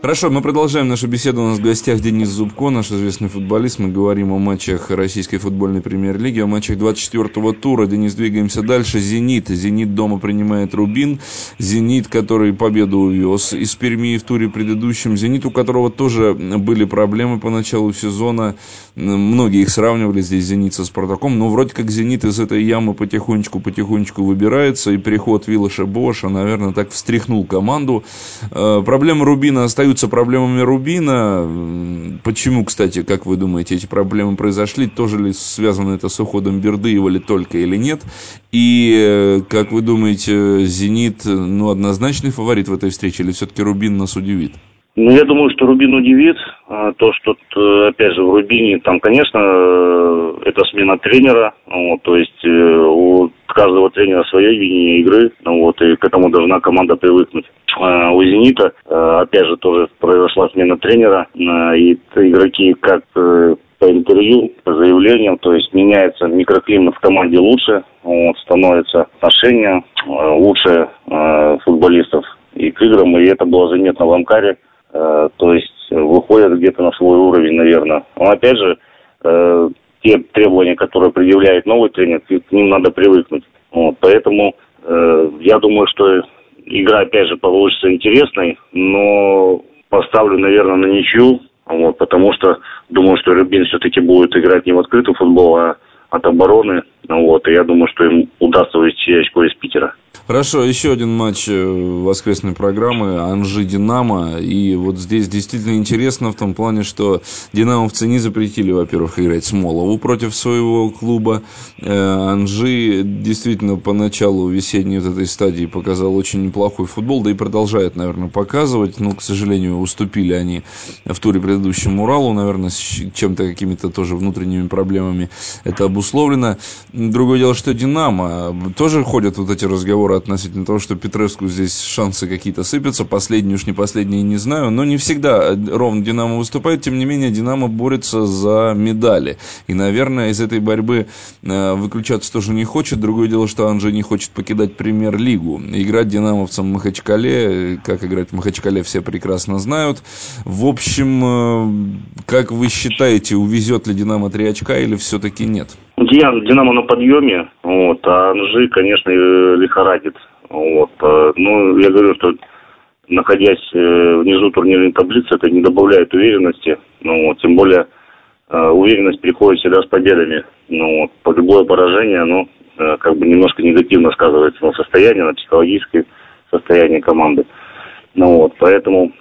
Хорошо, мы продолжаем нашу беседу. У нас в гостях Денис Зубко, наш известный футболист. Мы говорим о матчах Российской футбольной премьер-лиги, о матчах 24-го тура. Денис, двигаемся дальше. «Зенит». «Зенит» дома принимает «Рубин». «Зенит», который победу увез из Перми в туре предыдущем. «Зенит», у которого тоже были проблемы по началу сезона. Многие их сравнивали здесь «Зенит» со «Спартаком». Но вроде как «Зенит» из этой ямы потихонечку-потихонечку выбирается. И приход Виллаша Боша, наверное, так встряхнул команду. Э, проблемы «Рубина» остаются остаются проблемами Рубина. Почему, кстати, как вы думаете, эти проблемы произошли? Тоже ли связано это с уходом Бердыева ли только или нет? И, э, как вы думаете, «Зенит» ну, однозначный фаворит в этой встрече или все-таки Рубин нас удивит? Ну, я думаю, что Рубин удивит. А, то, что, э, опять же, в Рубине, там, конечно, э, это смена тренера. Вот, то есть у каждого тренера свое видение игры. Вот, и к этому должна команда привыкнуть. Э, у «Зенита», э, опять же, тоже произошла смена тренера, э, и игроки как по интервью, по заявлениям, то есть меняется микроклимат в команде лучше, вот, становится отношение лучше футболистов и к играм, и это было заметно в Амкаре, то есть выходят где-то на свой уровень, наверное. Но опять же, те требования, которые предъявляет новый тренер, к ним надо привыкнуть. Вот, поэтому я думаю, что игра, опять же, получится интересной, но поставлю, наверное, на ничью, вот, потому что думаю, что Рубин все-таки будет играть не в открытый футбол, а от обороны. Вот, и я думаю, что им удастся увести очко из Питера. Хорошо, еще один матч э, воскресной программы Анжи-Динамо. И вот здесь действительно интересно в том плане, что динамовцы не запретили, во-первых, играть Смолову против своего клуба. Э, Анжи действительно по началу весенней вот этой стадии показал очень неплохой футбол, да и продолжает, наверное, показывать. Но, к сожалению, уступили они в туре предыдущему Уралу, наверное, с чем-то какими-то тоже внутренними проблемами это обусловлено. Другое дело, что Динамо тоже ходят вот эти разговоры относительно того, что Петреску здесь шансы какие-то сыпятся. Последние уж не последние, не знаю. Но не всегда ровно Динамо выступает. Тем не менее, Динамо борется за медали. И, наверное, из этой борьбы э, выключаться тоже не хочет. Другое дело, что Анжи не хочет покидать премьер-лигу. Играть динамовцам в Махачкале, как играть в Махачкале, все прекрасно знают. В общем, э, как вы считаете, увезет ли Динамо три очка или все-таки нет? Динамо на подъеме, вот, а Анжи, конечно, лихорадит. Вот. А, ну, я говорю, что находясь э, внизу турнирной таблицы, это не добавляет уверенности. Ну, вот, тем более э, уверенность приходит всегда с победами. Ну, вот, по любое поражение, оно э, как бы немножко негативно сказывается на состоянии, на психологическое состояние команды. Ну, вот, поэтому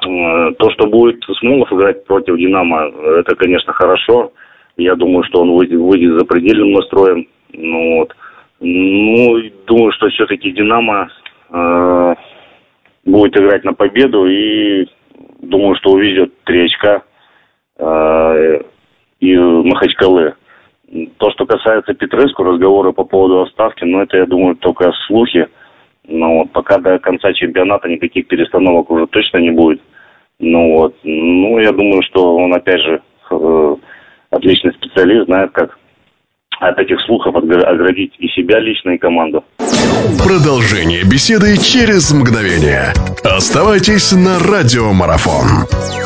то, что будет Смолов играть против Динамо, это, конечно, хорошо. Я думаю, что он выйдет, выйдет за предельным настроем. Ну, вот. ну думаю, что все-таки Динамо э, будет играть на победу и думаю, что увезет три очка э, и Махачкалы. То, что касается Петреску, разговоры по поводу отставки, ну, это, я думаю, только слухи. Но вот пока до конца чемпионата никаких перестановок уже точно не будет. Ну вот, ну, я думаю, что он, опять же, э, отличный специалист, знает, как от этих слухов оградить и себя лично, и команду. Продолжение беседы через мгновение. Оставайтесь на радиомарафон.